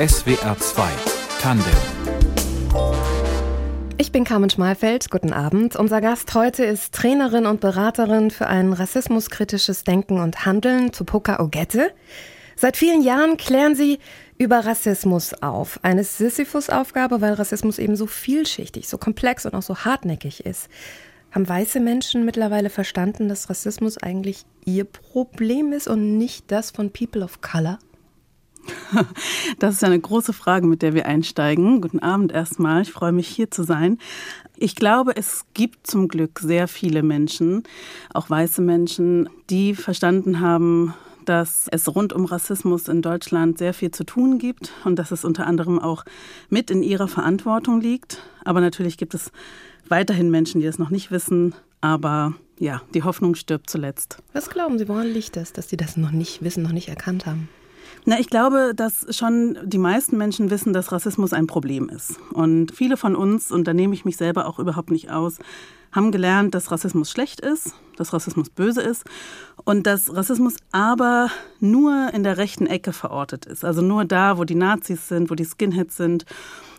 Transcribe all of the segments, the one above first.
SWR 2 Tandem ich bin Carmen Schmalfeld. Guten Abend. Unser Gast heute ist Trainerin und Beraterin für ein rassismuskritisches Denken und Handeln, Tupoka Ogette. Seit vielen Jahren klären sie über Rassismus auf. Eine Sisyphus-Aufgabe, weil Rassismus eben so vielschichtig, so komplex und auch so hartnäckig ist. Haben weiße Menschen mittlerweile verstanden, dass Rassismus eigentlich ihr Problem ist und nicht das von People of Color? Das ist eine große Frage, mit der wir einsteigen. Guten Abend erstmal. Ich freue mich, hier zu sein. Ich glaube, es gibt zum Glück sehr viele Menschen, auch weiße Menschen, die verstanden haben, dass es rund um Rassismus in Deutschland sehr viel zu tun gibt und dass es unter anderem auch mit in ihrer Verantwortung liegt. Aber natürlich gibt es weiterhin Menschen, die das noch nicht wissen. Aber ja, die Hoffnung stirbt zuletzt. Was glauben Sie, woran liegt es, dass Sie das noch nicht wissen, noch nicht erkannt haben? Na, ich glaube, dass schon die meisten Menschen wissen, dass Rassismus ein Problem ist. Und viele von uns, und da nehme ich mich selber auch überhaupt nicht aus, haben gelernt, dass Rassismus schlecht ist, dass Rassismus böse ist und dass Rassismus aber nur in der rechten Ecke verortet ist. Also nur da, wo die Nazis sind, wo die Skinheads sind.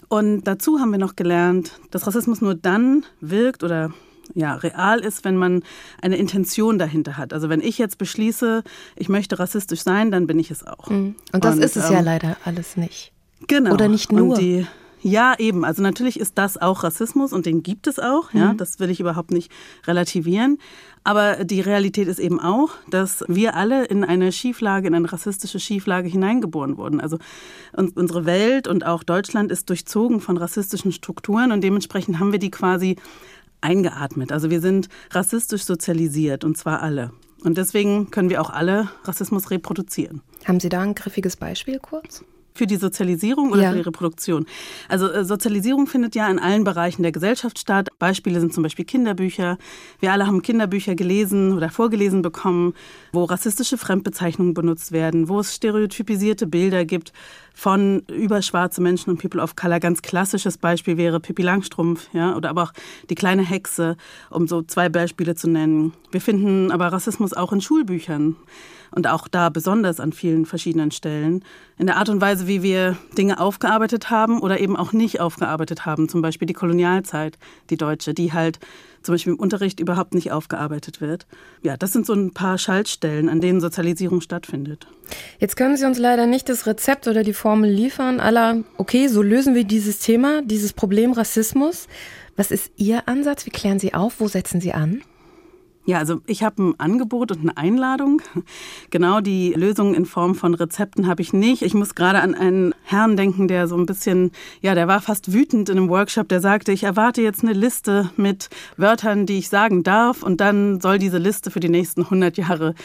Und dazu haben wir noch gelernt, dass Rassismus nur dann wirkt oder ja, real ist, wenn man eine Intention dahinter hat. Also wenn ich jetzt beschließe, ich möchte rassistisch sein, dann bin ich es auch. Mhm. Und das Und, ist es ähm, ja leider alles nicht. Genau. Oder nicht nur. Die, ja, eben. Also natürlich ist das auch Rassismus und den gibt es auch. Ja, mhm. das will ich überhaupt nicht relativieren. Aber die Realität ist eben auch, dass wir alle in eine Schieflage, in eine rassistische Schieflage hineingeboren wurden. Also unsere Welt und auch Deutschland ist durchzogen von rassistischen Strukturen und dementsprechend haben wir die quasi eingeatmet. Also wir sind rassistisch sozialisiert und zwar alle. Und deswegen können wir auch alle Rassismus reproduzieren. Haben Sie da ein griffiges Beispiel kurz? Für die Sozialisierung oder ja. für die Reproduktion? Also äh, Sozialisierung findet ja in allen Bereichen der Gesellschaft statt. Beispiele sind zum Beispiel Kinderbücher. Wir alle haben Kinderbücher gelesen oder vorgelesen bekommen, wo rassistische Fremdbezeichnungen benutzt werden, wo es stereotypisierte Bilder gibt von über schwarze Menschen und People of Color. Ganz klassisches Beispiel wäre Pippi Langstrumpf, ja, oder aber auch die kleine Hexe, um so zwei Beispiele zu nennen. Wir finden aber Rassismus auch in Schulbüchern und auch da besonders an vielen verschiedenen Stellen. In der Art und Weise, wie wir Dinge aufgearbeitet haben oder eben auch nicht aufgearbeitet haben. Zum Beispiel die Kolonialzeit, die deutsche, die halt zum Beispiel im Unterricht überhaupt nicht aufgearbeitet wird. Ja, das sind so ein paar Schaltstellen, an denen Sozialisierung stattfindet. Jetzt können Sie uns leider nicht das Rezept oder die Formel liefern, aller, okay, so lösen wir dieses Thema, dieses Problem Rassismus. Was ist Ihr Ansatz? Wie klären Sie auf? Wo setzen Sie an? Ja, also ich habe ein Angebot und eine Einladung. Genau die Lösung in Form von Rezepten habe ich nicht. Ich muss gerade an einen Herrn denken, der so ein bisschen, ja, der war fast wütend in einem Workshop, der sagte, ich erwarte jetzt eine Liste mit Wörtern, die ich sagen darf und dann soll diese Liste für die nächsten 100 Jahre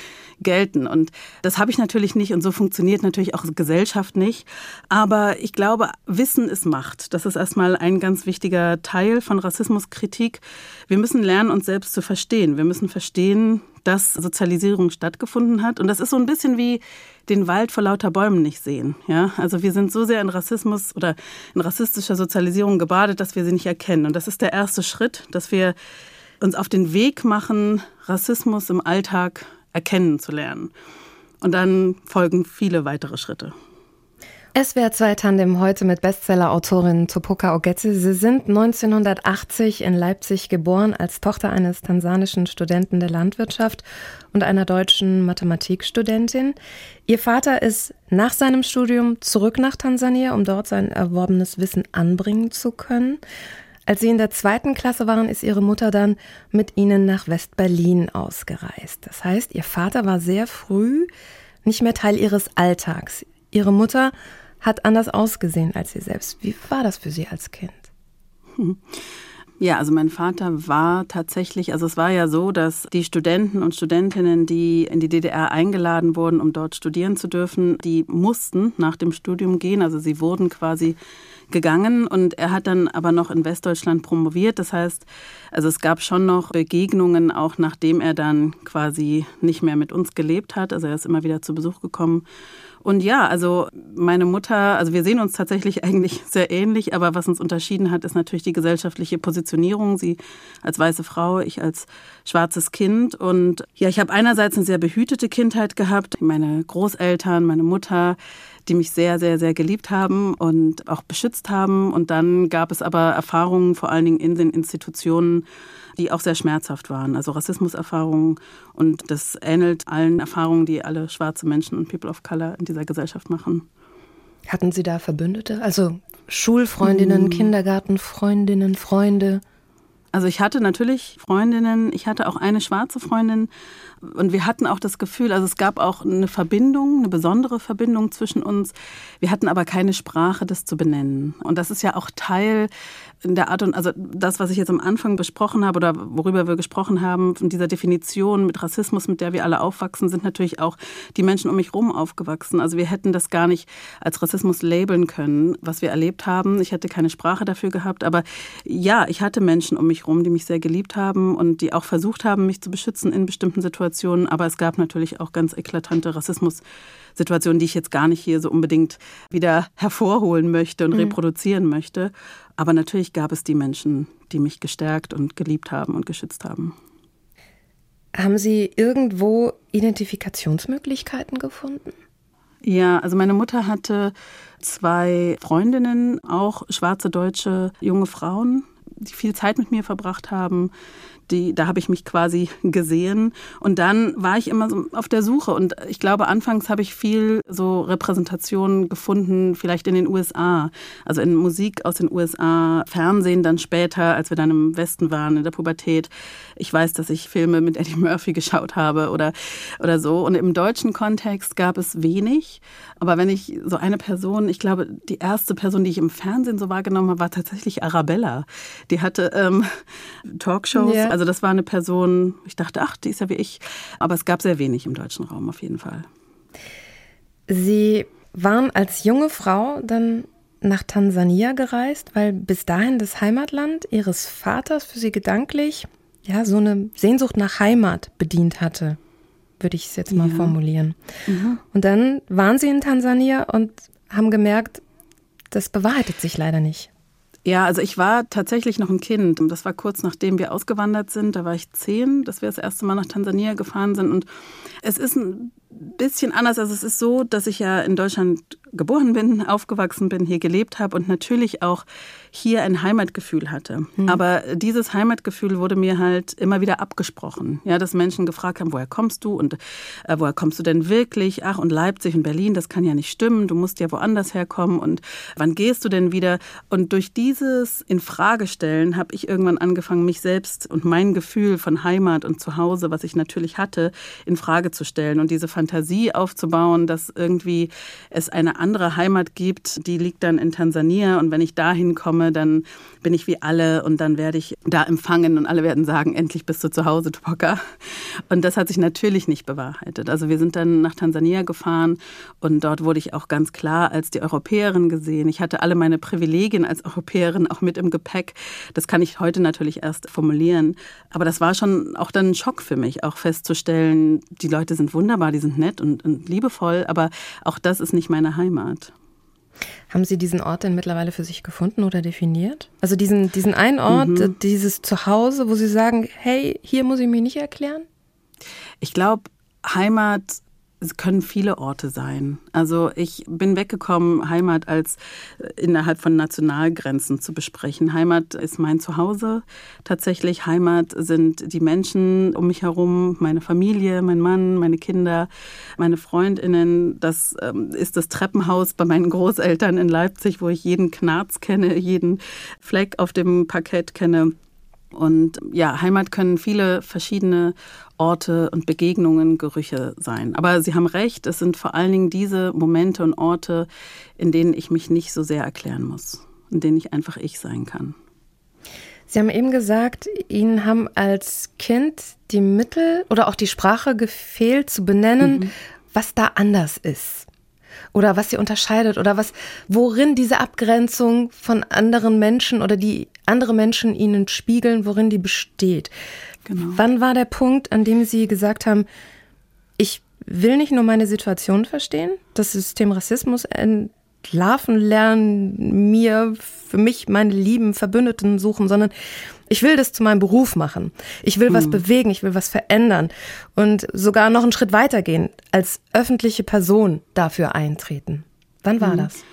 gelten. Und das habe ich natürlich nicht und so funktioniert natürlich auch Gesellschaft nicht. Aber ich glaube, Wissen ist Macht. Das ist erstmal ein ganz wichtiger Teil von Rassismuskritik. Wir müssen lernen, uns selbst zu verstehen. Wir müssen verstehen, dass Sozialisierung stattgefunden hat. Und das ist so ein bisschen wie den Wald vor lauter Bäumen nicht sehen. Ja? Also wir sind so sehr in Rassismus oder in rassistischer Sozialisierung gebadet, dass wir sie nicht erkennen. Und das ist der erste Schritt, dass wir uns auf den Weg machen, Rassismus im Alltag erkennen zu lernen. Und dann folgen viele weitere Schritte. SWR 2 Tandem heute mit Bestseller-Autorin Topoka Ogette. Sie sind 1980 in Leipzig geboren als Tochter eines tansanischen Studenten der Landwirtschaft und einer deutschen Mathematikstudentin. Ihr Vater ist nach seinem Studium zurück nach Tansania, um dort sein erworbenes Wissen anbringen zu können. Als sie in der zweiten Klasse waren, ist ihre Mutter dann mit ihnen nach West-Berlin ausgereist. Das heißt, ihr Vater war sehr früh nicht mehr Teil ihres Alltags. Ihre Mutter hat anders ausgesehen als sie selbst. Wie war das für Sie als Kind? Ja, also mein Vater war tatsächlich, also es war ja so, dass die Studenten und Studentinnen, die in die DDR eingeladen wurden, um dort studieren zu dürfen, die mussten nach dem Studium gehen. Also sie wurden quasi gegangen und er hat dann aber noch in Westdeutschland promoviert. Das heißt, also es gab schon noch Begegnungen, auch nachdem er dann quasi nicht mehr mit uns gelebt hat. Also er ist immer wieder zu Besuch gekommen und ja, also meine Mutter, also wir sehen uns tatsächlich eigentlich sehr ähnlich, aber was uns unterschieden hat, ist natürlich die gesellschaftliche Positionierung. Sie als weiße Frau, ich als schwarzes Kind. Und ja, ich habe einerseits eine sehr behütete Kindheit gehabt. Meine Großeltern, meine Mutter, die mich sehr, sehr, sehr geliebt haben und auch beschützt haben. Und dann gab es aber Erfahrungen, vor allen Dingen in den Institutionen, die auch sehr schmerzhaft waren. Also Rassismuserfahrungen. Und das ähnelt allen Erfahrungen, die alle schwarze Menschen und People of Color in dieser Gesellschaft machen. Hatten Sie da Verbündete? Also Schulfreundinnen, hm. Kindergartenfreundinnen, Freunde? Also ich hatte natürlich Freundinnen, ich hatte auch eine schwarze Freundin und wir hatten auch das Gefühl, also es gab auch eine Verbindung, eine besondere Verbindung zwischen uns. Wir hatten aber keine Sprache, das zu benennen. Und das ist ja auch Teil in der Art und also das, was ich jetzt am Anfang besprochen habe oder worüber wir gesprochen haben, von dieser Definition mit Rassismus, mit der wir alle aufwachsen, sind natürlich auch die Menschen um mich herum aufgewachsen. Also wir hätten das gar nicht als Rassismus labeln können, was wir erlebt haben. Ich hätte keine Sprache dafür gehabt, aber ja, ich hatte Menschen um mich herum, die mich sehr geliebt haben und die auch versucht haben, mich zu beschützen in bestimmten Situationen. Aber es gab natürlich auch ganz eklatante Rassismus-Situationen, die ich jetzt gar nicht hier so unbedingt wieder hervorholen möchte und mhm. reproduzieren möchte. Aber natürlich gab es die Menschen, die mich gestärkt und geliebt haben und geschützt haben. Haben Sie irgendwo Identifikationsmöglichkeiten gefunden? Ja, also meine Mutter hatte zwei Freundinnen, auch schwarze deutsche junge Frauen, die viel Zeit mit mir verbracht haben, die, da habe ich mich quasi gesehen. Und dann war ich immer so auf der Suche. Und ich glaube, anfangs habe ich viel so Repräsentationen gefunden, vielleicht in den USA. Also in Musik aus den USA, Fernsehen dann später, als wir dann im Westen waren, in der Pubertät. Ich weiß, dass ich Filme mit Eddie Murphy geschaut habe oder, oder so. Und im deutschen Kontext gab es wenig. Aber wenn ich so eine Person, ich glaube, die erste Person, die ich im Fernsehen so wahrgenommen habe, war tatsächlich Arabella. Die hatte ähm, Talkshows. Yeah. Also das war eine Person, ich dachte, ach, die ist ja wie ich. Aber es gab sehr wenig im deutschen Raum auf jeden Fall. Sie waren als junge Frau dann nach Tansania gereist, weil bis dahin das Heimatland ihres Vaters für sie gedanklich ja so eine Sehnsucht nach Heimat bedient hatte, würde ich es jetzt mal ja. formulieren. Mhm. Und dann waren sie in Tansania und haben gemerkt, das bewahrheitet sich leider nicht. Ja, also ich war tatsächlich noch ein Kind. Das war kurz nachdem wir ausgewandert sind. Da war ich zehn, dass wir das erste Mal nach Tansania gefahren sind. Und es ist ein bisschen anders. Also es ist so, dass ich ja in Deutschland geboren bin, aufgewachsen bin, hier gelebt habe und natürlich auch hier ein Heimatgefühl hatte. Mhm. Aber dieses Heimatgefühl wurde mir halt immer wieder abgesprochen. Ja, dass Menschen gefragt haben, woher kommst du und äh, woher kommst du denn wirklich? Ach, und Leipzig und Berlin, das kann ja nicht stimmen. Du musst ja woanders herkommen und wann gehst du denn wieder? Und durch dieses Infragestellen habe ich irgendwann angefangen, mich selbst und mein Gefühl von Heimat und Zuhause, was ich natürlich hatte, in Frage zu stellen und diese Fantasie aufzubauen, dass irgendwie es eine andere Heimat gibt, die liegt dann in Tansania und wenn ich dahin komme, dann bin ich wie alle und dann werde ich da empfangen und alle werden sagen, endlich bist du zu Hause, Tupoka. Und das hat sich natürlich nicht bewahrheitet. Also wir sind dann nach Tansania gefahren und dort wurde ich auch ganz klar als die Europäerin gesehen. Ich hatte alle meine Privilegien als Europäerin auch mit im Gepäck. Das kann ich heute natürlich erst formulieren. Aber das war schon auch dann ein Schock für mich, auch festzustellen, die Leute sind wunderbar, die sind nett und, und liebevoll, aber auch das ist nicht meine Heimat. Heimat. Haben Sie diesen Ort denn mittlerweile für sich gefunden oder definiert? Also diesen, diesen einen Ort, mhm. dieses Zuhause, wo Sie sagen, hey, hier muss ich mich nicht erklären? Ich glaube, Heimat es können viele Orte sein. Also ich bin weggekommen, Heimat als äh, innerhalb von Nationalgrenzen zu besprechen. Heimat ist mein Zuhause. Tatsächlich Heimat sind die Menschen um mich herum, meine Familie, mein Mann, meine Kinder, meine Freundinnen. Das ähm, ist das Treppenhaus bei meinen Großeltern in Leipzig, wo ich jeden Knarz kenne, jeden Fleck auf dem Parkett kenne. Und ja, Heimat können viele verschiedene Orte und Begegnungen, Gerüche sein. Aber Sie haben recht, es sind vor allen Dingen diese Momente und Orte, in denen ich mich nicht so sehr erklären muss, in denen ich einfach ich sein kann. Sie haben eben gesagt, Ihnen haben als Kind die Mittel oder auch die Sprache gefehlt zu benennen, mhm. was da anders ist oder was sie unterscheidet oder was, worin diese Abgrenzung von anderen Menschen oder die andere Menschen ihnen spiegeln, worin die besteht. Genau. Wann war der Punkt, an dem Sie gesagt haben, ich will nicht nur meine Situation verstehen, das System Rassismus entlarven lernen, mir für mich meine lieben Verbündeten suchen, sondern ich will das zu meinem Beruf machen. Ich will was mhm. bewegen, ich will was verändern und sogar noch einen Schritt weitergehen, als öffentliche Person dafür eintreten. Wann war mhm. das?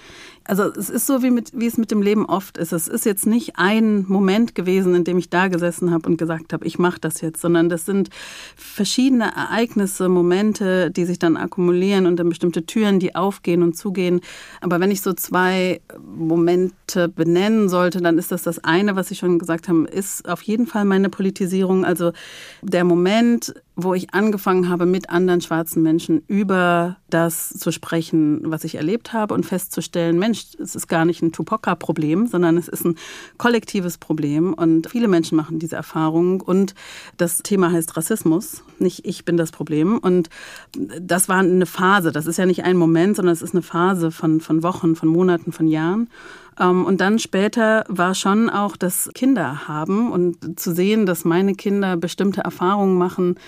Also es ist so, wie, mit, wie es mit dem Leben oft ist. Es ist jetzt nicht ein Moment gewesen, in dem ich da gesessen habe und gesagt habe, ich mache das jetzt, sondern das sind verschiedene Ereignisse, Momente, die sich dann akkumulieren und dann bestimmte Türen, die aufgehen und zugehen. Aber wenn ich so zwei Momente benennen sollte, dann ist das das eine, was Sie schon gesagt haben, ist auf jeden Fall meine Politisierung. Also der Moment, wo ich angefangen habe, mit anderen schwarzen Menschen über das zu sprechen, was ich erlebt habe und festzustellen, Mensch, es ist gar nicht ein Tupoka-Problem, sondern es ist ein kollektives Problem. Und viele Menschen machen diese Erfahrung. Und das Thema heißt Rassismus, nicht ich bin das Problem. Und das war eine Phase, das ist ja nicht ein Moment, sondern es ist eine Phase von, von Wochen, von Monaten, von Jahren und dann später war schon auch das Kinder haben und zu sehen, dass meine Kinder bestimmte Erfahrungen machen,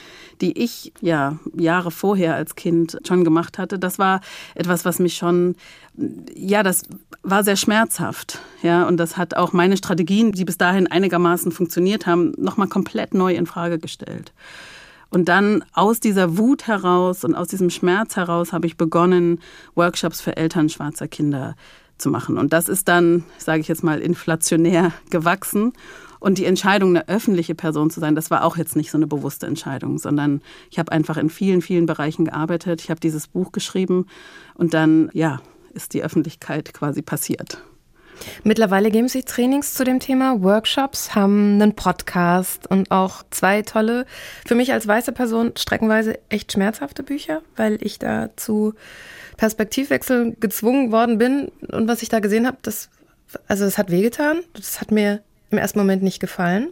die ich ja Jahre vorher als Kind schon gemacht hatte. Das war etwas, was mich schon, ja, das war sehr schmerzhaft. Ja, und das hat auch meine Strategien, die bis dahin einigermaßen funktioniert haben, nochmal komplett neu in Frage gestellt. Und dann aus dieser Wut heraus und aus diesem Schmerz heraus habe ich begonnen, Workshops für Eltern schwarzer Kinder zu machen. Und das ist dann, sage ich jetzt mal, inflationär gewachsen. Und die Entscheidung, eine öffentliche Person zu sein, das war auch jetzt nicht so eine bewusste Entscheidung, sondern ich habe einfach in vielen, vielen Bereichen gearbeitet. Ich habe dieses Buch geschrieben und dann, ja, ist die Öffentlichkeit quasi passiert. Mittlerweile geben Sie Trainings zu dem Thema, Workshops, haben einen Podcast und auch zwei tolle, für mich als weiße Person streckenweise echt schmerzhafte Bücher, weil ich dazu Perspektivwechsel gezwungen worden bin und was ich da gesehen habe, das, also es hat wehgetan. Das hat mir im ersten Moment nicht gefallen.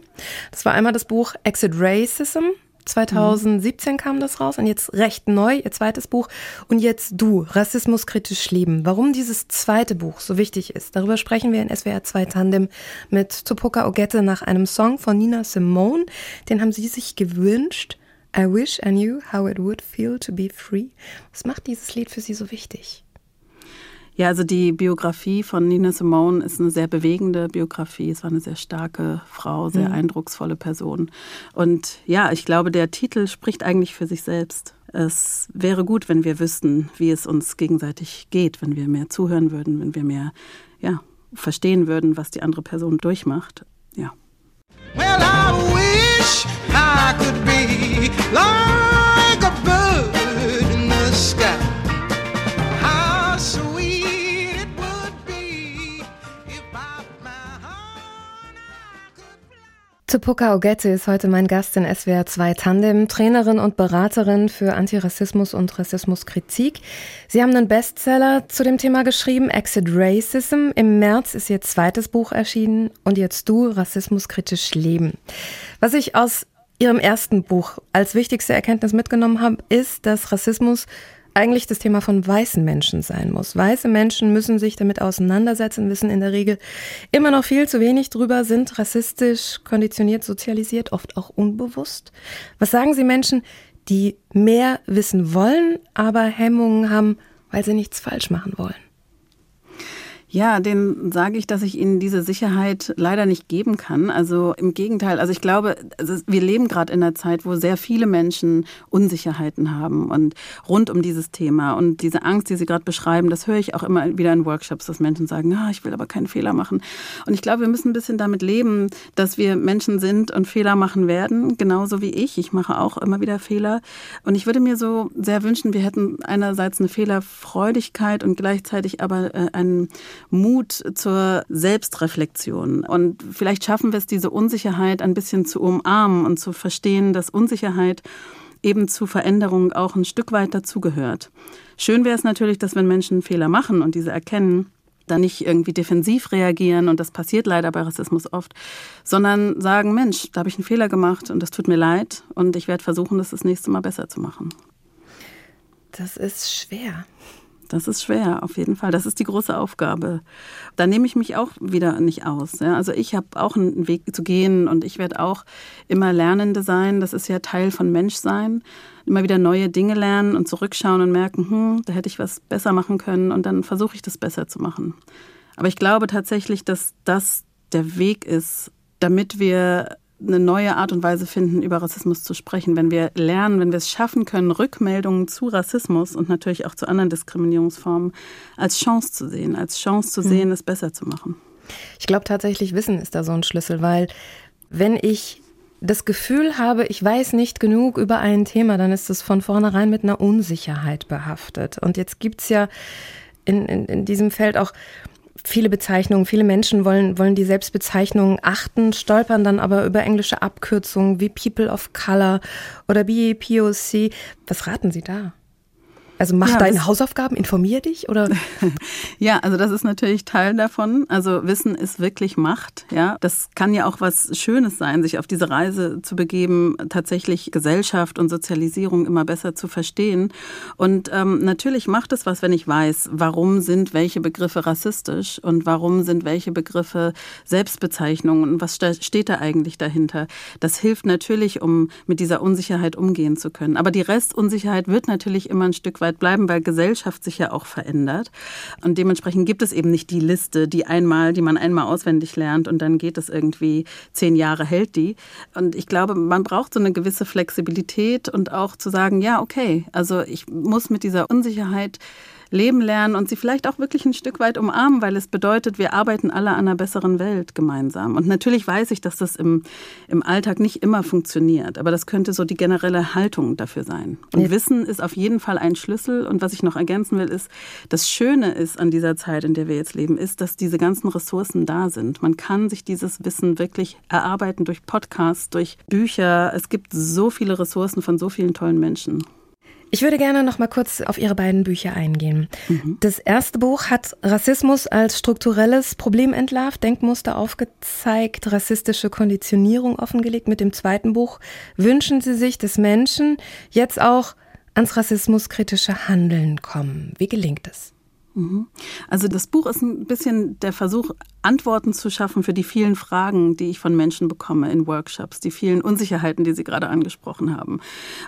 Das war einmal das Buch Exit Racism. 2017 mhm. kam das raus und jetzt recht neu, ihr zweites Buch. Und jetzt du, Rassismus kritisch leben. Warum dieses zweite Buch so wichtig ist, darüber sprechen wir in SWR 2 Tandem mit Tupoka Ogette nach einem Song von Nina Simone. Den haben sie sich gewünscht. I wish I knew how it would feel to be free. Was macht dieses Lied für Sie so wichtig? Ja, also die Biografie von Nina Simone ist eine sehr bewegende Biografie. Es war eine sehr starke Frau, sehr mhm. eindrucksvolle Person. Und ja, ich glaube, der Titel spricht eigentlich für sich selbst. Es wäre gut, wenn wir wüssten, wie es uns gegenseitig geht, wenn wir mehr zuhören würden, wenn wir mehr ja, verstehen würden, was die andere Person durchmacht. Ja. Well, I wish I could be like Tupoka Ogette ist heute mein Gast in SWR 2 Tandem, Trainerin und Beraterin für Antirassismus und Rassismuskritik. Sie haben einen Bestseller zu dem Thema geschrieben, Exit Racism. Im März ist Ihr zweites Buch erschienen und jetzt du, Rassismus kritisch leben. Was ich aus Ihrem ersten Buch als wichtigste Erkenntnis mitgenommen habe, ist, dass Rassismus eigentlich das Thema von weißen Menschen sein muss. Weiße Menschen müssen sich damit auseinandersetzen, wissen in der Regel immer noch viel zu wenig drüber, sind rassistisch konditioniert, sozialisiert, oft auch unbewusst. Was sagen Sie Menschen, die mehr wissen wollen, aber Hemmungen haben, weil sie nichts falsch machen wollen? Ja, den sage ich, dass ich Ihnen diese Sicherheit leider nicht geben kann. Also im Gegenteil, also ich glaube, wir leben gerade in einer Zeit, wo sehr viele Menschen Unsicherheiten haben und rund um dieses Thema und diese Angst, die Sie gerade beschreiben, das höre ich auch immer wieder in Workshops, dass Menschen sagen, ah, ich will aber keinen Fehler machen. Und ich glaube, wir müssen ein bisschen damit leben, dass wir Menschen sind und Fehler machen werden, genauso wie ich. Ich mache auch immer wieder Fehler. Und ich würde mir so sehr wünschen, wir hätten einerseits eine Fehlerfreudigkeit und gleichzeitig aber äh, einen Mut zur Selbstreflexion. Und vielleicht schaffen wir es, diese Unsicherheit ein bisschen zu umarmen und zu verstehen, dass Unsicherheit eben zu Veränderung auch ein Stück weit dazugehört. Schön wäre es natürlich, dass wenn Menschen Fehler machen und diese erkennen, dann nicht irgendwie defensiv reagieren, und das passiert leider bei Rassismus oft, sondern sagen, Mensch, da habe ich einen Fehler gemacht und das tut mir leid und ich werde versuchen, das das nächste Mal besser zu machen. Das ist schwer. Das ist schwer, auf jeden Fall. Das ist die große Aufgabe. Da nehme ich mich auch wieder nicht aus. Ja. Also ich habe auch einen Weg zu gehen und ich werde auch immer Lernende sein. Das ist ja Teil von Menschsein. Immer wieder neue Dinge lernen und zurückschauen und merken, hm, da hätte ich was besser machen können und dann versuche ich das besser zu machen. Aber ich glaube tatsächlich, dass das der Weg ist, damit wir eine neue Art und Weise finden, über Rassismus zu sprechen. Wenn wir lernen, wenn wir es schaffen können, Rückmeldungen zu Rassismus und natürlich auch zu anderen Diskriminierungsformen als Chance zu sehen, als Chance zu sehen, mhm. es besser zu machen. Ich glaube tatsächlich, Wissen ist da so ein Schlüssel, weil wenn ich das Gefühl habe, ich weiß nicht genug über ein Thema, dann ist es von vornherein mit einer Unsicherheit behaftet. Und jetzt gibt es ja in, in, in diesem Feld auch viele Bezeichnungen. Viele Menschen wollen, wollen die Selbstbezeichnungen achten, stolpern dann aber über englische Abkürzungen wie People of Color oder BAPOC. Was raten Sie da? Also mach ja, deine Hausaufgaben, informier dich oder? ja, also das ist natürlich Teil davon. Also Wissen ist wirklich Macht. Ja, das kann ja auch was Schönes sein, sich auf diese Reise zu begeben, tatsächlich Gesellschaft und Sozialisierung immer besser zu verstehen. Und ähm, natürlich macht es was, wenn ich weiß, warum sind welche Begriffe rassistisch und warum sind welche Begriffe Selbstbezeichnungen und was steht da eigentlich dahinter. Das hilft natürlich, um mit dieser Unsicherheit umgehen zu können. Aber die Restunsicherheit wird natürlich immer ein Stück weit weit bleiben, weil Gesellschaft sich ja auch verändert. Und dementsprechend gibt es eben nicht die Liste, die einmal, die man einmal auswendig lernt und dann geht es irgendwie zehn Jahre hält die. Und ich glaube, man braucht so eine gewisse Flexibilität und auch zu sagen, ja, okay, also ich muss mit dieser Unsicherheit leben lernen und sie vielleicht auch wirklich ein Stück weit umarmen, weil es bedeutet, wir arbeiten alle an einer besseren Welt gemeinsam. Und natürlich weiß ich, dass das im, im Alltag nicht immer funktioniert, aber das könnte so die generelle Haltung dafür sein. Und ja. Wissen ist auf jeden Fall ein Schlüssel. Und was ich noch ergänzen will, ist, das Schöne ist an dieser Zeit, in der wir jetzt leben, ist, dass diese ganzen Ressourcen da sind. Man kann sich dieses Wissen wirklich erarbeiten durch Podcasts, durch Bücher. Es gibt so viele Ressourcen von so vielen tollen Menschen. Ich würde gerne noch mal kurz auf Ihre beiden Bücher eingehen. Mhm. Das erste Buch hat Rassismus als strukturelles Problem entlarvt, Denkmuster aufgezeigt, rassistische Konditionierung offengelegt. Mit dem zweiten Buch wünschen Sie sich, dass Menschen jetzt auch ans rassismuskritische Handeln kommen. Wie gelingt es? Mhm. Also das Buch ist ein bisschen der Versuch, Antworten zu schaffen für die vielen Fragen, die ich von Menschen bekomme in Workshops, die vielen Unsicherheiten, die Sie gerade angesprochen haben.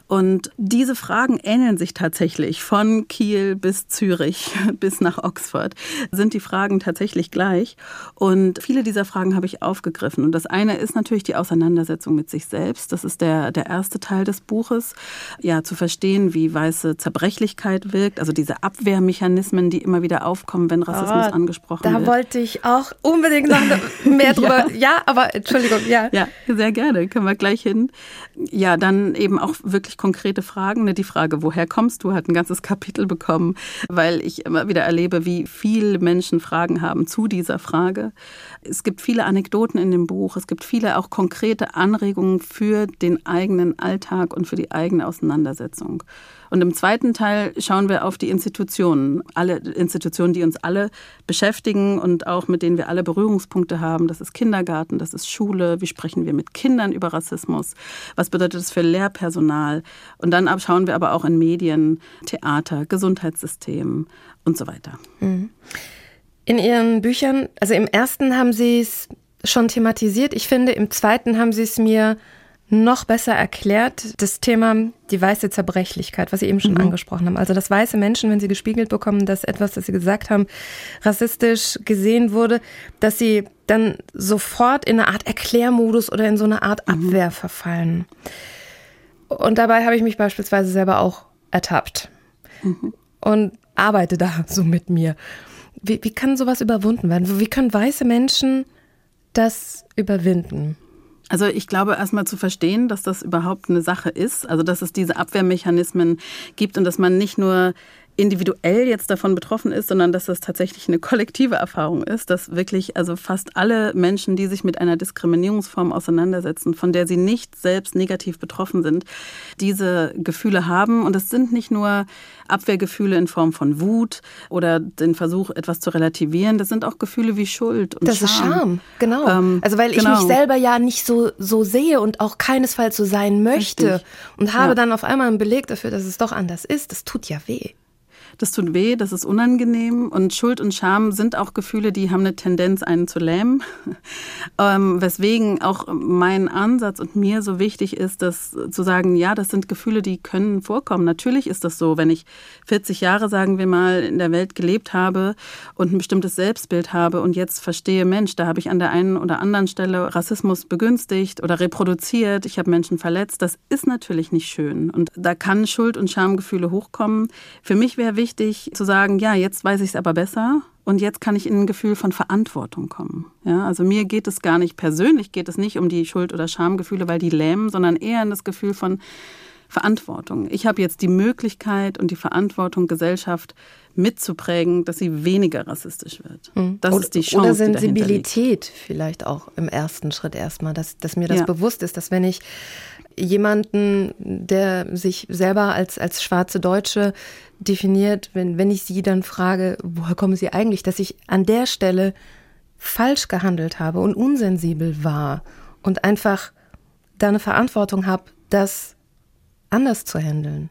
Und diese Fragen ähneln sich tatsächlich von Kiel bis Zürich bis nach Oxford, sind die Fragen tatsächlich gleich. Und viele dieser Fragen habe ich aufgegriffen. Und das eine ist natürlich die Auseinandersetzung mit sich selbst. Das ist der, der erste Teil des Buches. Ja, zu verstehen, wie weiße Zerbrechlichkeit wirkt, also diese Abwehrmechanismen, die immer wieder aufkommen, wenn Rassismus oh, angesprochen da wird. Da wollte ich auch unbedingt noch mehr drüber. ja. ja, aber Entschuldigung, ja. Ja, sehr gerne. Können wir gleich hin. Ja, dann eben auch wirklich konkrete Fragen. Ne? Die Frage, woher kommst du, hat ein ganzes Kapitel bekommen, weil ich immer wieder erlebe, wie viele Menschen Fragen haben zu dieser Frage. Es gibt viele Anekdoten in dem Buch. Es gibt viele auch konkrete Anregungen für den eigenen Alltag und für die eigene Auseinandersetzung. Und im zweiten Teil schauen wir auf die Institutionen, alle Institutionen, die uns alle beschäftigen und auch mit denen wir alle Berührungspunkte haben. Das ist Kindergarten, das ist Schule. Wie sprechen wir mit Kindern über Rassismus? Was bedeutet das für Lehrpersonal? Und dann schauen wir aber auch in Medien, Theater, Gesundheitssystem und so weiter. Mhm. In Ihren Büchern, also im ersten haben Sie es schon thematisiert. Ich finde, im zweiten haben Sie es mir noch besser erklärt, das Thema die weiße Zerbrechlichkeit, was Sie eben schon mhm. angesprochen haben. Also dass weiße Menschen, wenn sie gespiegelt bekommen, dass etwas, das Sie gesagt haben, rassistisch gesehen wurde, dass sie dann sofort in eine Art Erklärmodus oder in so eine Art mhm. Abwehr mhm. verfallen. Und dabei habe ich mich beispielsweise selber auch ertappt mhm. und arbeite da so mit mir. Wie, wie kann sowas überwunden werden? Wie können weiße Menschen das überwinden? Also ich glaube erstmal zu verstehen, dass das überhaupt eine Sache ist, also dass es diese Abwehrmechanismen gibt und dass man nicht nur individuell jetzt davon betroffen ist, sondern dass das tatsächlich eine kollektive Erfahrung ist, dass wirklich also fast alle Menschen, die sich mit einer Diskriminierungsform auseinandersetzen, von der sie nicht selbst negativ betroffen sind, diese Gefühle haben. Und es sind nicht nur Abwehrgefühle in Form von Wut oder den Versuch, etwas zu relativieren. Das sind auch Gefühle wie Schuld und das Scham. Das ist Scham, genau. Ähm, also weil genau. ich mich selber ja nicht so, so sehe und auch keinesfalls so sein möchte Richtig. und habe ja. dann auf einmal einen Beleg dafür, dass es doch anders ist. Das tut ja weh. Das tut weh, das ist unangenehm und Schuld und Scham sind auch Gefühle, die haben eine Tendenz, einen zu lähmen. ähm, weswegen auch mein Ansatz und mir so wichtig ist, dass zu sagen, ja, das sind Gefühle, die können vorkommen. Natürlich ist das so, wenn ich 40 Jahre, sagen wir mal, in der Welt gelebt habe und ein bestimmtes Selbstbild habe und jetzt verstehe, Mensch, da habe ich an der einen oder anderen Stelle Rassismus begünstigt oder reproduziert, ich habe Menschen verletzt. Das ist natürlich nicht schön und da kann Schuld und Schamgefühle hochkommen. Für mich wäre wichtig zu sagen, ja, jetzt weiß ich es aber besser und jetzt kann ich in ein Gefühl von Verantwortung kommen. Ja, also mir geht es gar nicht persönlich, geht es nicht um die Schuld- oder Schamgefühle, weil die lähmen, sondern eher in das Gefühl von Verantwortung. Ich habe jetzt die Möglichkeit und die Verantwortung, Gesellschaft mitzuprägen, dass sie weniger rassistisch wird. Hm. Das oder, ist die Chance. Oder Sensibilität vielleicht auch im ersten Schritt erstmal, dass, dass mir das ja. bewusst ist, dass wenn ich jemanden, der sich selber als, als schwarze Deutsche definiert, wenn, wenn ich sie dann frage, woher kommen sie eigentlich, dass ich an der Stelle falsch gehandelt habe und unsensibel war und einfach da eine Verantwortung habe, das anders zu handeln.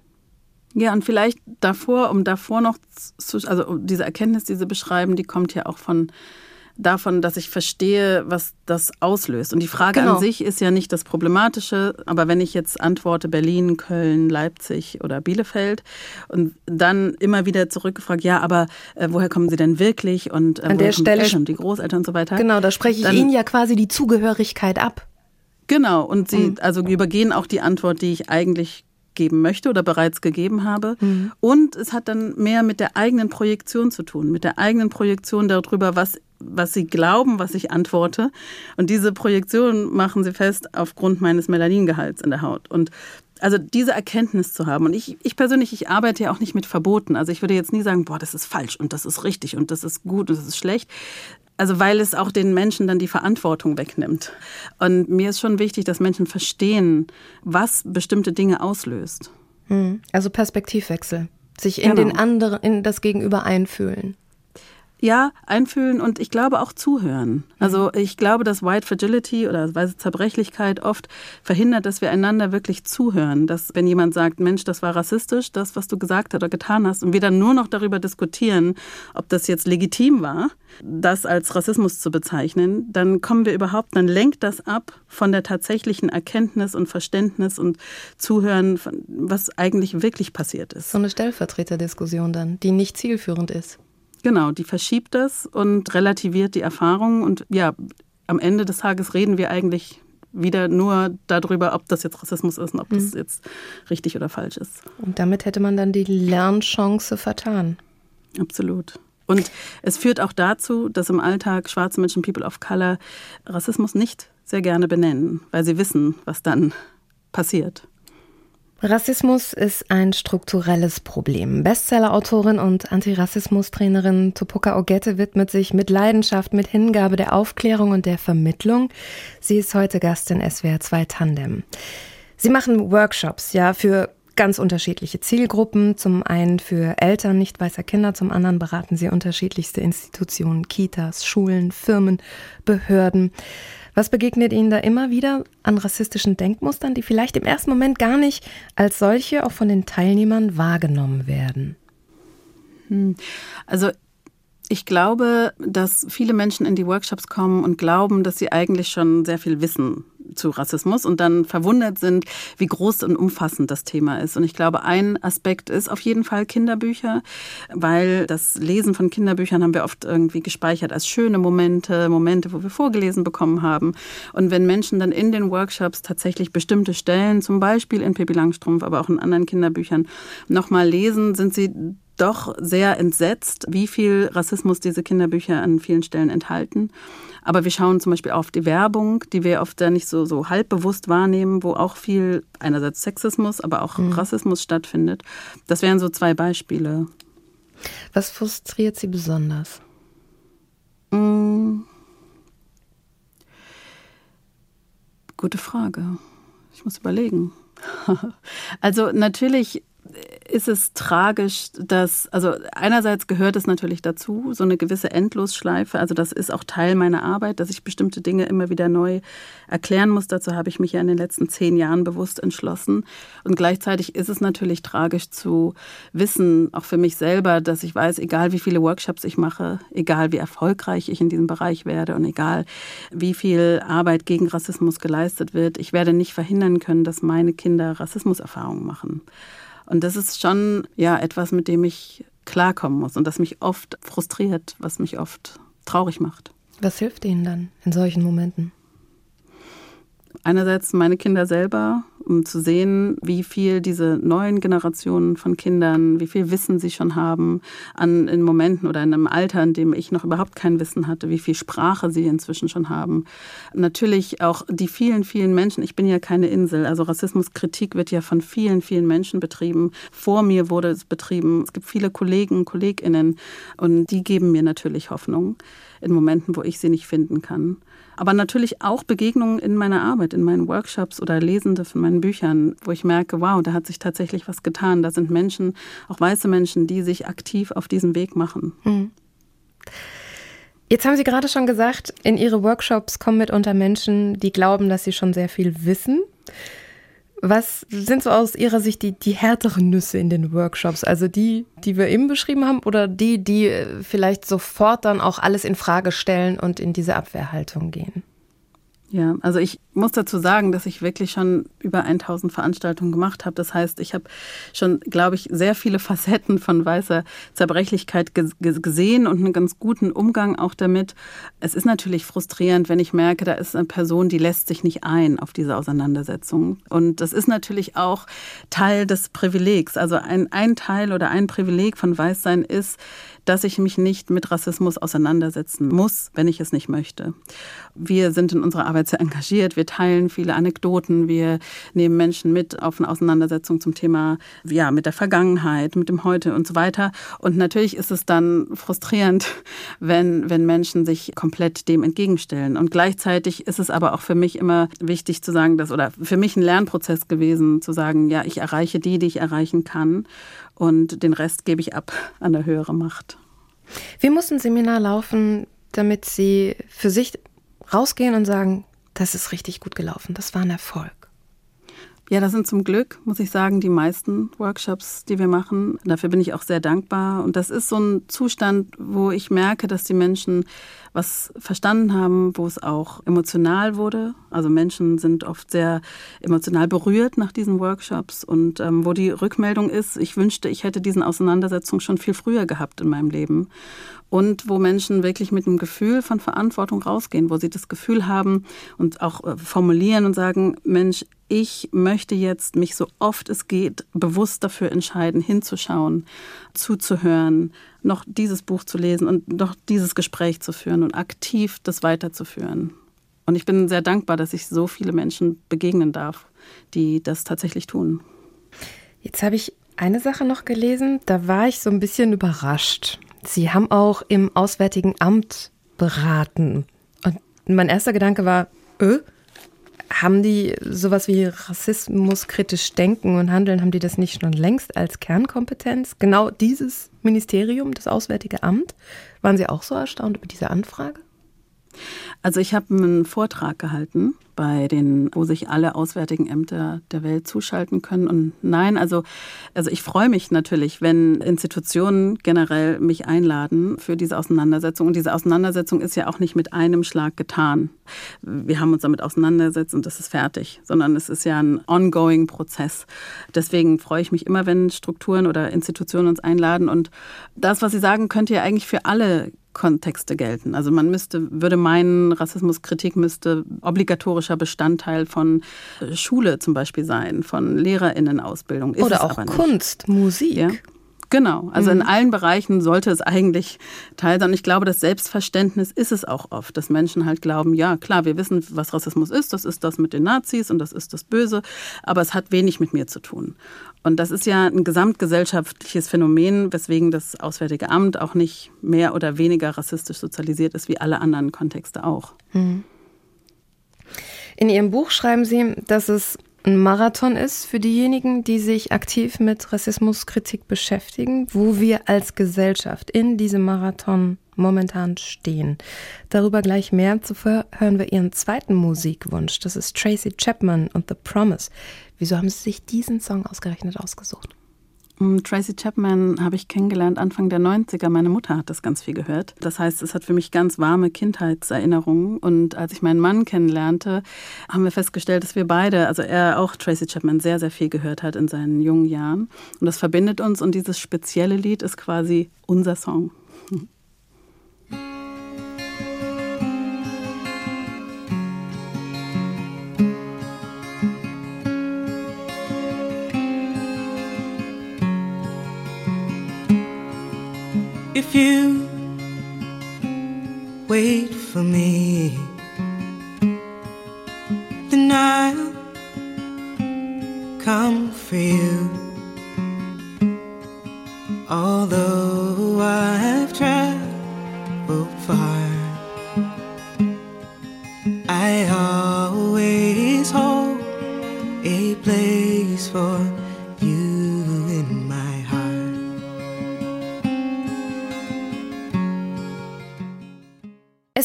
Ja, und vielleicht davor, um davor noch zu, also diese Erkenntnis, die Sie beschreiben, die kommt ja auch von davon, dass ich verstehe, was das auslöst. Und die Frage genau. an sich ist ja nicht das Problematische, aber wenn ich jetzt antworte Berlin, Köln, Leipzig oder Bielefeld und dann immer wieder zurückgefragt, ja, aber äh, woher kommen Sie denn wirklich und äh, an der Stelle die, Eltern, die Großeltern und so weiter? Genau, da spreche ich dann, Ihnen ja quasi die Zugehörigkeit ab. Genau, und Sie mhm. also übergehen auch die Antwort, die ich eigentlich geben möchte oder bereits gegeben habe. Mhm. Und es hat dann mehr mit der eigenen Projektion zu tun, mit der eigenen Projektion darüber, was, was sie glauben, was ich antworte. Und diese Projektion machen sie fest aufgrund meines Melaningehalts in der Haut. Und also diese Erkenntnis zu haben. Und ich, ich persönlich, ich arbeite ja auch nicht mit Verboten. Also ich würde jetzt nie sagen, boah, das ist falsch und das ist richtig und das ist gut und das ist schlecht. Also weil es auch den Menschen dann die Verantwortung wegnimmt. Und mir ist schon wichtig, dass Menschen verstehen, was bestimmte Dinge auslöst. Hm. Also Perspektivwechsel. Sich in genau. den anderen, in das Gegenüber einfühlen. Ja, einfühlen und ich glaube auch zuhören. Also mhm. ich glaube, dass White Fragility oder weiße Zerbrechlichkeit oft verhindert, dass wir einander wirklich zuhören. Dass wenn jemand sagt, Mensch, das war rassistisch, das, was du gesagt hast oder getan hast, und wir dann nur noch darüber diskutieren, ob das jetzt legitim war, das als Rassismus zu bezeichnen, dann kommen wir überhaupt, dann lenkt das ab von der tatsächlichen Erkenntnis und Verständnis und Zuhören, was eigentlich wirklich passiert ist. So eine Stellvertreterdiskussion dann, die nicht zielführend ist. Genau, die verschiebt das und relativiert die Erfahrungen. Und ja, am Ende des Tages reden wir eigentlich wieder nur darüber, ob das jetzt Rassismus ist und ob das mhm. jetzt richtig oder falsch ist. Und damit hätte man dann die Lernchance vertan. Absolut. Und es führt auch dazu, dass im Alltag schwarze Menschen, People of Color, Rassismus nicht sehr gerne benennen, weil sie wissen, was dann passiert. Rassismus ist ein strukturelles Problem. Bestsellerautorin und Antirassismus-Trainerin Topoka Ogette widmet sich mit Leidenschaft, mit Hingabe der Aufklärung und der Vermittlung. Sie ist heute Gast in SWR 2 Tandem. Sie machen Workshops, ja, für ganz unterschiedliche Zielgruppen. Zum einen für Eltern nicht weißer Kinder, zum anderen beraten sie unterschiedlichste Institutionen, Kitas, Schulen, Firmen, Behörden. Was begegnet Ihnen da immer wieder an rassistischen Denkmustern, die vielleicht im ersten Moment gar nicht als solche auch von den Teilnehmern wahrgenommen werden? Hm. Also ich glaube, dass viele Menschen in die Workshops kommen und glauben, dass sie eigentlich schon sehr viel wissen zu Rassismus und dann verwundert sind, wie groß und umfassend das Thema ist. Und ich glaube, ein Aspekt ist auf jeden Fall Kinderbücher, weil das Lesen von Kinderbüchern haben wir oft irgendwie gespeichert als schöne Momente, Momente, wo wir vorgelesen bekommen haben. Und wenn Menschen dann in den Workshops tatsächlich bestimmte Stellen, zum Beispiel in Pippi Langstrumpf, aber auch in anderen Kinderbüchern, nochmal lesen, sind sie doch sehr entsetzt, wie viel Rassismus diese Kinderbücher an vielen Stellen enthalten. Aber wir schauen zum Beispiel auf die Werbung, die wir oft da nicht so, so halbbewusst wahrnehmen, wo auch viel einerseits Sexismus, aber auch mhm. Rassismus stattfindet. Das wären so zwei Beispiele. Was frustriert Sie besonders? Mhm. Gute Frage. Ich muss überlegen. also natürlich ist es tragisch, dass, also einerseits gehört es natürlich dazu, so eine gewisse Endlosschleife. Also das ist auch Teil meiner Arbeit, dass ich bestimmte Dinge immer wieder neu erklären muss. Dazu habe ich mich ja in den letzten zehn Jahren bewusst entschlossen. Und gleichzeitig ist es natürlich tragisch zu wissen, auch für mich selber, dass ich weiß, egal wie viele Workshops ich mache, egal wie erfolgreich ich in diesem Bereich werde und egal wie viel Arbeit gegen Rassismus geleistet wird, ich werde nicht verhindern können, dass meine Kinder Rassismuserfahrungen machen. Und das ist schon ja etwas, mit dem ich klarkommen muss und das mich oft frustriert, was mich oft traurig macht. Was hilft Ihnen dann in solchen Momenten? Einerseits meine Kinder selber, um zu sehen, wie viel diese neuen Generationen von Kindern, wie viel Wissen sie schon haben an in Momenten oder in einem Alter, in dem ich noch überhaupt kein Wissen hatte, wie viel Sprache sie inzwischen schon haben. Natürlich auch die vielen, vielen Menschen. Ich bin ja keine Insel. Also Rassismuskritik wird ja von vielen, vielen Menschen betrieben. Vor mir wurde es betrieben. Es gibt viele Kollegen, Kolleginnen und die geben mir natürlich Hoffnung in Momenten, wo ich sie nicht finden kann. Aber natürlich auch Begegnungen in meiner Arbeit, in meinen Workshops oder Lesende von meinen Büchern, wo ich merke, wow, da hat sich tatsächlich was getan. Da sind Menschen, auch weiße Menschen, die sich aktiv auf diesen Weg machen. Mhm. Jetzt haben Sie gerade schon gesagt, in Ihre Workshops kommen mitunter Menschen, die glauben, dass sie schon sehr viel wissen. Was sind so aus Ihrer Sicht die, die härteren Nüsse in den Workshops? Also die, die wir eben beschrieben haben oder die, die äh, vielleicht sofort dann auch alles in Frage stellen und in diese Abwehrhaltung gehen? Ja, also ich muss dazu sagen, dass ich wirklich schon über 1000 Veranstaltungen gemacht habe. Das heißt, ich habe schon, glaube ich, sehr viele Facetten von weißer Zerbrechlichkeit gesehen und einen ganz guten Umgang auch damit. Es ist natürlich frustrierend, wenn ich merke, da ist eine Person, die lässt sich nicht ein auf diese Auseinandersetzung. Und das ist natürlich auch Teil des Privilegs. Also ein, ein Teil oder ein Privileg von Weißsein ist, dass ich mich nicht mit Rassismus auseinandersetzen muss, wenn ich es nicht möchte. Wir sind in unserer Arbeit sehr engagiert. Wir teilen viele Anekdoten. Wir nehmen Menschen mit auf eine Auseinandersetzung zum Thema, ja, mit der Vergangenheit, mit dem Heute und so weiter. Und natürlich ist es dann frustrierend, wenn, wenn Menschen sich komplett dem entgegenstellen. Und gleichzeitig ist es aber auch für mich immer wichtig zu sagen, dass, oder für mich ein Lernprozess gewesen, zu sagen, ja, ich erreiche die, die ich erreichen kann und den Rest gebe ich ab an der höhere Macht. Wie muss ein Seminar laufen, damit Sie für sich rausgehen und sagen, das ist richtig gut gelaufen, das war ein Erfolg? Ja, das sind zum Glück, muss ich sagen, die meisten Workshops, die wir machen. Dafür bin ich auch sehr dankbar. Und das ist so ein Zustand, wo ich merke, dass die Menschen was verstanden haben, wo es auch emotional wurde. Also Menschen sind oft sehr emotional berührt nach diesen Workshops und ähm, wo die Rückmeldung ist, ich wünschte, ich hätte diesen Auseinandersetzungen schon viel früher gehabt in meinem Leben und wo Menschen wirklich mit einem Gefühl von Verantwortung rausgehen, wo sie das Gefühl haben und auch äh, formulieren und sagen, Mensch, ich möchte jetzt mich so oft es geht bewusst dafür entscheiden, hinzuschauen, zuzuhören, noch dieses Buch zu lesen und noch dieses Gespräch zu führen und aktiv das weiterzuführen. Und ich bin sehr dankbar, dass ich so viele Menschen begegnen darf, die das tatsächlich tun. Jetzt habe ich eine Sache noch gelesen, da war ich so ein bisschen überrascht. Sie haben auch im Auswärtigen Amt beraten. Und mein erster Gedanke war, äh, haben die sowas wie Rassismus kritisch denken und handeln, haben die das nicht schon längst als Kernkompetenz? Genau dieses Ministerium, das Auswärtige Amt. Waren Sie auch so erstaunt über diese Anfrage? Also ich habe einen Vortrag gehalten bei den, wo sich alle auswärtigen Ämter der Welt zuschalten können. Und nein, also, also ich freue mich natürlich, wenn Institutionen generell mich einladen für diese Auseinandersetzung. Und diese Auseinandersetzung ist ja auch nicht mit einem Schlag getan. Wir haben uns damit auseinandergesetzt und das ist fertig, sondern es ist ja ein ongoing Prozess. Deswegen freue ich mich immer, wenn Strukturen oder Institutionen uns einladen. Und das, was Sie sagen, könnte ja eigentlich für alle Kontexte gelten. Also man müsste, würde meinen, Rassismuskritik müsste obligatorischer Bestandteil von äh, Schule zum Beispiel sein, von LehrerInnenausbildung. Ist Oder auch Kunst, Musik. Ja? Genau, also mhm. in allen Bereichen sollte es eigentlich Teil sein. Und ich glaube, das Selbstverständnis ist es auch oft, dass Menschen halt glauben, ja klar, wir wissen, was Rassismus ist, das ist das mit den Nazis und das ist das Böse, aber es hat wenig mit mir zu tun. Und das ist ja ein gesamtgesellschaftliches Phänomen, weswegen das Auswärtige Amt auch nicht mehr oder weniger rassistisch sozialisiert ist wie alle anderen Kontexte auch. Mhm. In Ihrem Buch schreiben Sie, dass es ein Marathon ist für diejenigen, die sich aktiv mit Rassismuskritik beschäftigen, wo wir als Gesellschaft in diesem Marathon momentan stehen. Darüber gleich mehr. Zuvor hören wir ihren zweiten Musikwunsch. Das ist Tracy Chapman und The Promise. Wieso haben Sie sich diesen Song ausgerechnet ausgesucht? Mm, Tracy Chapman habe ich kennengelernt Anfang der 90er. Meine Mutter hat das ganz viel gehört. Das heißt, es hat für mich ganz warme Kindheitserinnerungen. Und als ich meinen Mann kennenlernte, haben wir festgestellt, dass wir beide, also er auch Tracy Chapman sehr, sehr viel gehört hat in seinen jungen Jahren. Und das verbindet uns und dieses spezielle Lied ist quasi unser Song. If you wait for me, then I'll come for you.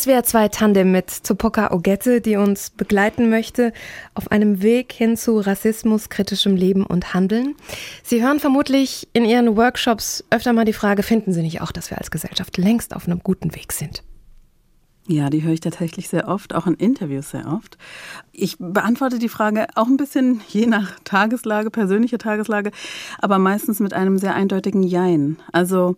SWR 2 Tandem mit Tupoka Ogette, die uns begleiten möchte auf einem Weg hin zu rassismuskritischem Leben und Handeln. Sie hören vermutlich in Ihren Workshops öfter mal die Frage, finden Sie nicht auch, dass wir als Gesellschaft längst auf einem guten Weg sind? Ja, die höre ich tatsächlich sehr oft, auch in Interviews sehr oft. Ich beantworte die Frage auch ein bisschen je nach Tageslage, persönliche Tageslage, aber meistens mit einem sehr eindeutigen Jein. Also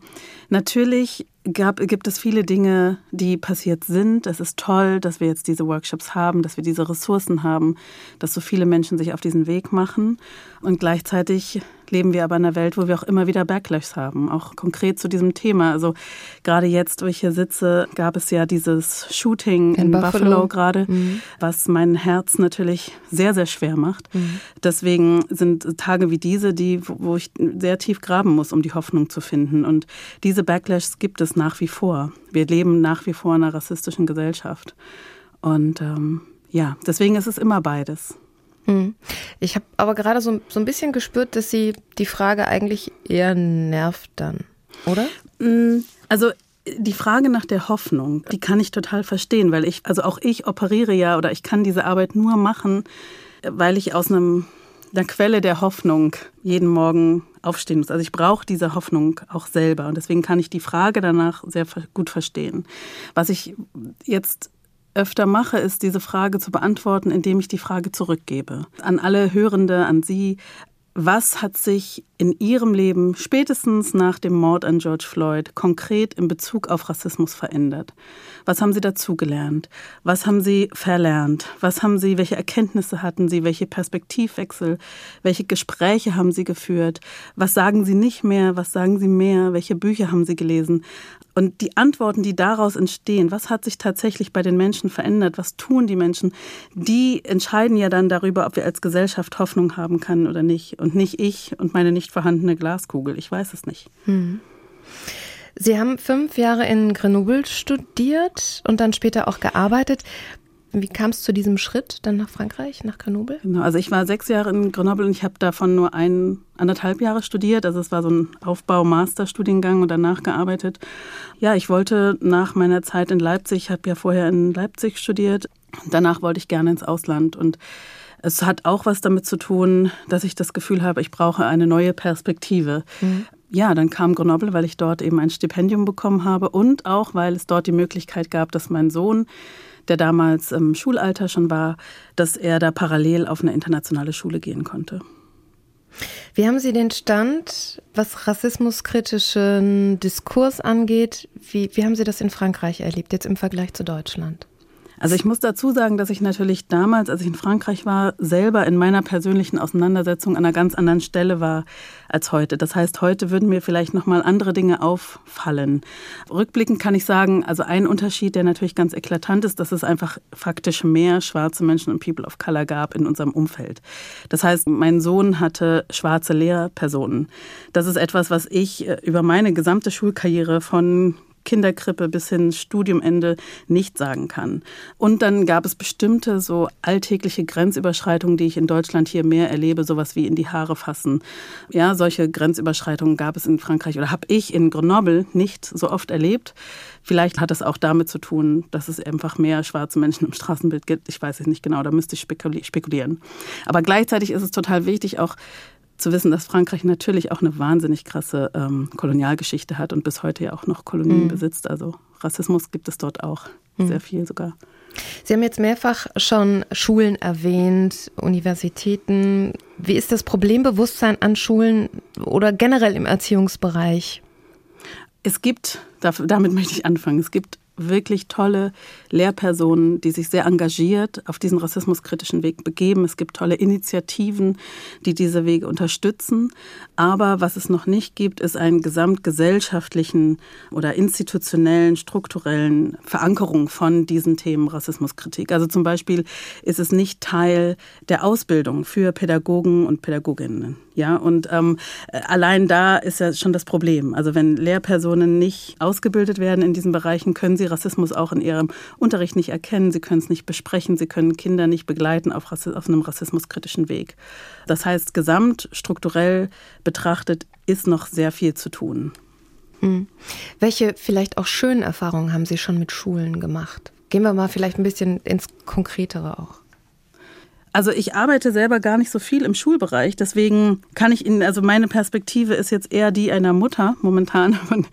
natürlich gab, gibt es viele Dinge, die passiert sind. Es ist toll, dass wir jetzt diese Workshops haben, dass wir diese Ressourcen haben, dass so viele Menschen sich auf diesen Weg machen. Und gleichzeitig leben wir aber in einer Welt, wo wir auch immer wieder Backlash haben, auch konkret zu diesem Thema. Also gerade jetzt, wo ich hier sitze, gab es ja dieses Shooting in, in Buffalo, Buffalo gerade, mhm. was mein Herz natürlich sehr, sehr schwer macht. Mhm. Deswegen sind Tage wie diese, die, wo ich sehr tief graben muss, um die Hoffnung zu finden. Und diese Backlashs gibt es nach wie vor. Wir leben nach wie vor in einer rassistischen Gesellschaft. Und ähm, ja, deswegen ist es immer beides. Hm. Ich habe aber gerade so, so ein bisschen gespürt, dass Sie die Frage eigentlich eher nervt dann, oder? Hm, also die Frage nach der Hoffnung, die kann ich total verstehen, weil ich, also auch ich operiere ja oder ich kann diese Arbeit nur machen, weil ich aus einem, einer Quelle der Hoffnung jeden Morgen aufstehen muss. Also ich brauche diese Hoffnung auch selber und deswegen kann ich die Frage danach sehr gut verstehen. Was ich jetzt öfter mache, ist diese Frage zu beantworten, indem ich die Frage zurückgebe. An alle Hörende, an Sie, was hat sich in Ihrem Leben spätestens nach dem Mord an George Floyd konkret in Bezug auf Rassismus verändert? Was haben Sie dazugelernt? Was haben Sie verlernt? Was haben Sie, welche Erkenntnisse hatten Sie? Welche Perspektivwechsel? Welche Gespräche haben Sie geführt? Was sagen Sie nicht mehr? Was sagen Sie mehr? Welche Bücher haben Sie gelesen? Und die Antworten, die daraus entstehen, was hat sich tatsächlich bei den Menschen verändert, was tun die Menschen, die entscheiden ja dann darüber, ob wir als Gesellschaft Hoffnung haben können oder nicht. Und nicht ich und meine nicht vorhandene Glaskugel. Ich weiß es nicht. Hm. Sie haben fünf Jahre in Grenoble studiert und dann später auch gearbeitet. Wie kam es zu diesem Schritt dann nach Frankreich, nach Grenoble? Genau, also ich war sechs Jahre in Grenoble und ich habe davon nur ein, anderthalb Jahre studiert. Also es war so ein Aufbau-Masterstudiengang und danach gearbeitet. Ja, ich wollte nach meiner Zeit in Leipzig, ich habe ja vorher in Leipzig studiert, danach wollte ich gerne ins Ausland und es hat auch was damit zu tun, dass ich das Gefühl habe, ich brauche eine neue Perspektive. Mhm. Ja, dann kam Grenoble, weil ich dort eben ein Stipendium bekommen habe und auch, weil es dort die Möglichkeit gab, dass mein Sohn der damals im Schulalter schon war, dass er da parallel auf eine internationale Schule gehen konnte. Wie haben Sie den Stand, was rassismuskritischen Diskurs angeht? Wie, wie haben Sie das in Frankreich erlebt, jetzt im Vergleich zu Deutschland? Also ich muss dazu sagen, dass ich natürlich damals, als ich in Frankreich war, selber in meiner persönlichen Auseinandersetzung an einer ganz anderen Stelle war als heute. Das heißt, heute würden mir vielleicht noch mal andere Dinge auffallen. Rückblickend kann ich sagen, also ein Unterschied, der natürlich ganz eklatant ist, dass es einfach faktisch mehr schwarze Menschen und People of Color gab in unserem Umfeld. Das heißt, mein Sohn hatte schwarze Lehrpersonen. Das ist etwas, was ich äh, über meine gesamte Schulkarriere von Kinderkrippe bis hin Studiumende nicht sagen kann. Und dann gab es bestimmte so alltägliche Grenzüberschreitungen, die ich in Deutschland hier mehr erlebe, sowas wie in die Haare fassen. Ja, solche Grenzüberschreitungen gab es in Frankreich oder habe ich in Grenoble nicht so oft erlebt. Vielleicht hat es auch damit zu tun, dass es einfach mehr schwarze Menschen im Straßenbild gibt. Ich weiß es nicht genau, da müsste ich spekulieren. Aber gleichzeitig ist es total wichtig, auch zu wissen, dass Frankreich natürlich auch eine wahnsinnig krasse ähm, Kolonialgeschichte hat und bis heute ja auch noch Kolonien mhm. besitzt. Also Rassismus gibt es dort auch mhm. sehr viel sogar. Sie haben jetzt mehrfach schon Schulen erwähnt, Universitäten. Wie ist das Problembewusstsein an Schulen oder generell im Erziehungsbereich? Es gibt, damit möchte ich anfangen, es gibt wirklich tolle Lehrpersonen, die sich sehr engagiert auf diesen rassismuskritischen Weg begeben. Es gibt tolle Initiativen, die diese Wege unterstützen. Aber was es noch nicht gibt, ist einen gesamtgesellschaftlichen oder institutionellen, strukturellen Verankerung von diesen Themen Rassismuskritik. Also zum Beispiel ist es nicht Teil der Ausbildung für Pädagogen und Pädagoginnen. Ja, und ähm, allein da ist ja schon das Problem. Also wenn Lehrpersonen nicht ausgebildet werden in diesen Bereichen, können sie Rassismus auch in ihrem Unterricht nicht erkennen, sie können es nicht besprechen, sie können Kinder nicht begleiten auf, Rassi auf einem rassismuskritischen Weg. Das heißt, gesamt strukturell betrachtet ist noch sehr viel zu tun. Mhm. Welche vielleicht auch schönen Erfahrungen haben Sie schon mit Schulen gemacht? Gehen wir mal vielleicht ein bisschen ins Konkretere auch. Also ich arbeite selber gar nicht so viel im Schulbereich, deswegen kann ich Ihnen, also meine Perspektive ist jetzt eher die einer Mutter momentan von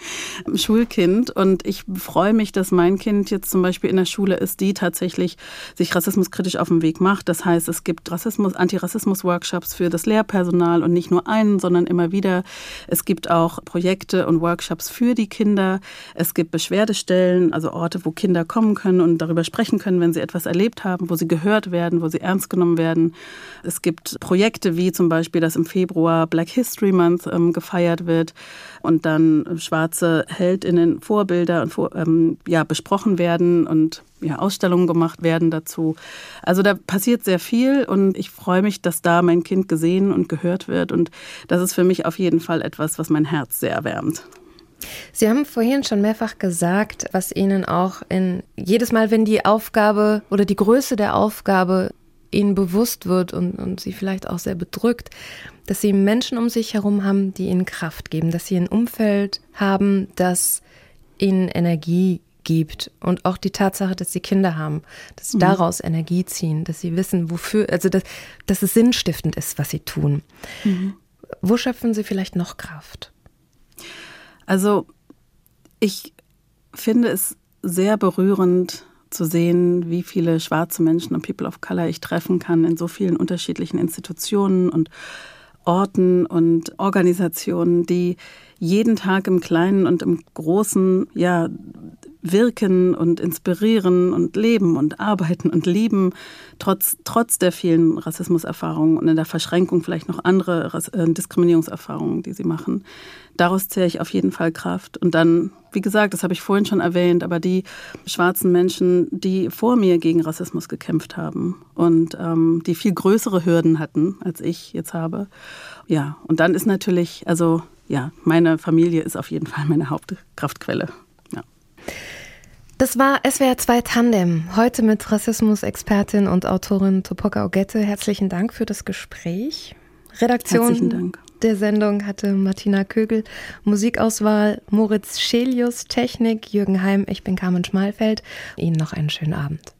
einem Schulkind und ich freue mich, dass mein Kind jetzt zum Beispiel in der Schule ist, die tatsächlich sich rassismuskritisch auf den Weg macht. Das heißt, es gibt Rassismus, Antirassismus-Workshops für das Lehrpersonal und nicht nur einen, sondern immer wieder. Es gibt auch Projekte und Workshops für die Kinder. Es gibt Beschwerdestellen, also Orte, wo Kinder kommen können und darüber sprechen können, wenn sie etwas erlebt haben, wo sie gehört werden, wo sie ernst genommen wahrgenommen werden. Es gibt Projekte wie zum Beispiel, dass im Februar Black History Month ähm, gefeiert wird und dann schwarze Heldinnen, Vorbilder und vor, ähm, ja, besprochen werden und ja, Ausstellungen gemacht werden dazu. Also da passiert sehr viel und ich freue mich, dass da mein Kind gesehen und gehört wird und das ist für mich auf jeden Fall etwas, was mein Herz sehr erwärmt. Sie haben vorhin schon mehrfach gesagt, was Ihnen auch in jedes Mal, wenn die Aufgabe oder die Größe der Aufgabe ihnen bewusst wird und, und sie vielleicht auch sehr bedrückt, dass sie Menschen um sich herum haben, die ihnen Kraft geben, dass sie ein Umfeld haben, das ihnen Energie gibt und auch die Tatsache, dass sie Kinder haben, dass sie mhm. daraus Energie ziehen, dass sie wissen, wofür, also dass, dass es sinnstiftend ist, was sie tun. Mhm. Wo schöpfen sie vielleicht noch Kraft? Also ich finde es sehr berührend, zu sehen, wie viele schwarze Menschen und People of Color ich treffen kann in so vielen unterschiedlichen Institutionen und Orten und Organisationen, die jeden Tag im Kleinen und im Großen ja wirken und inspirieren und leben und arbeiten und lieben, trotz, trotz der vielen Rassismuserfahrungen und in der Verschränkung vielleicht noch andere äh, Diskriminierungserfahrungen, die sie machen. Daraus zähre ich auf jeden Fall Kraft. Und dann, wie gesagt, das habe ich vorhin schon erwähnt, aber die schwarzen Menschen, die vor mir gegen Rassismus gekämpft haben und ähm, die viel größere Hürden hatten, als ich jetzt habe. Ja, und dann ist natürlich, also ja, meine Familie ist auf jeden Fall meine Hauptkraftquelle. Das war SWR 2 Tandem. Heute mit Rassismus-Expertin und Autorin Topoka Ogette. Herzlichen Dank für das Gespräch. Redaktion der Sendung hatte Martina Kögel, Musikauswahl Moritz Schelius, Technik Jürgen Heim, ich bin Carmen Schmalfeld. Ihnen noch einen schönen Abend.